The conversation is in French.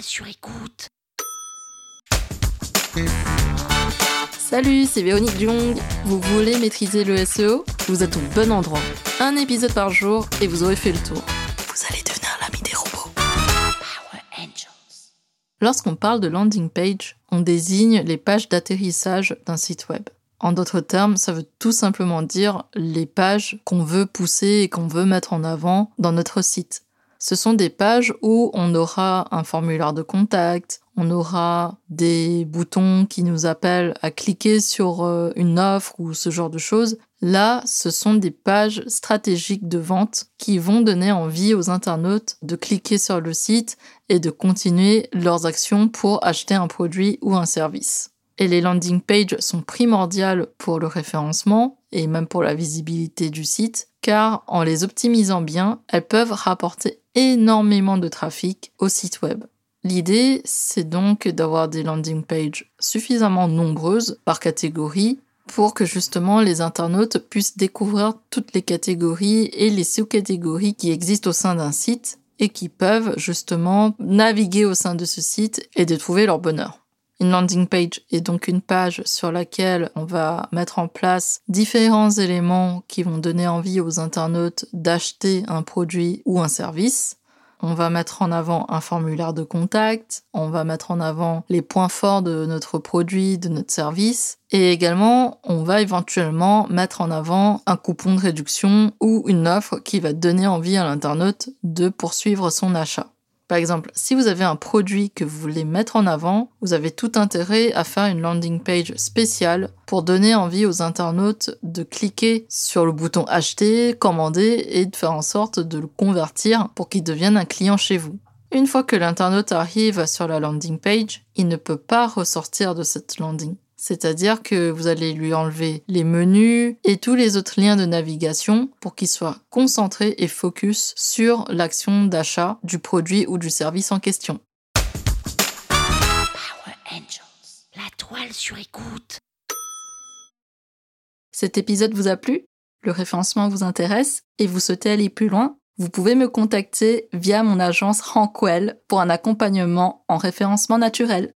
sur écoute. Salut, c'est Véronique Jung. Vous voulez maîtriser le SEO Vous êtes au bon endroit. Un épisode par jour et vous aurez fait le tour. Vous allez devenir l'ami des robots. Power Angels. Lorsqu'on parle de landing page, on désigne les pages d'atterrissage d'un site web. En d'autres termes, ça veut tout simplement dire les pages qu'on veut pousser et qu'on veut mettre en avant dans notre site. Ce sont des pages où on aura un formulaire de contact, on aura des boutons qui nous appellent à cliquer sur euh, une offre ou ce genre de choses. Là, ce sont des pages stratégiques de vente qui vont donner envie aux internautes de cliquer sur le site et de continuer leurs actions pour acheter un produit ou un service. Et les landing pages sont primordiales pour le référencement et même pour la visibilité du site, car en les optimisant bien, elles peuvent rapporter énormément de trafic au site web. L'idée, c'est donc d'avoir des landing pages suffisamment nombreuses par catégorie pour que justement les internautes puissent découvrir toutes les catégories et les sous-catégories qui existent au sein d'un site et qui peuvent justement naviguer au sein de ce site et de trouver leur bonheur. Une landing page est donc une page sur laquelle on va mettre en place différents éléments qui vont donner envie aux internautes d'acheter un produit ou un service. On va mettre en avant un formulaire de contact, on va mettre en avant les points forts de notre produit, de notre service, et également on va éventuellement mettre en avant un coupon de réduction ou une offre qui va donner envie à l'internaute de poursuivre son achat. Par exemple, si vous avez un produit que vous voulez mettre en avant, vous avez tout intérêt à faire une landing page spéciale pour donner envie aux internautes de cliquer sur le bouton acheter, commander et de faire en sorte de le convertir pour qu'il devienne un client chez vous. Une fois que l'internaute arrive sur la landing page, il ne peut pas ressortir de cette landing. C'est-à-dire que vous allez lui enlever les menus et tous les autres liens de navigation pour qu'il soit concentré et focus sur l'action d'achat du produit ou du service en question. Power Angels. La toile sur écoute. Cet épisode vous a plu? Le référencement vous intéresse et vous souhaitez aller plus loin? Vous pouvez me contacter via mon agence Rankwell pour un accompagnement en référencement naturel.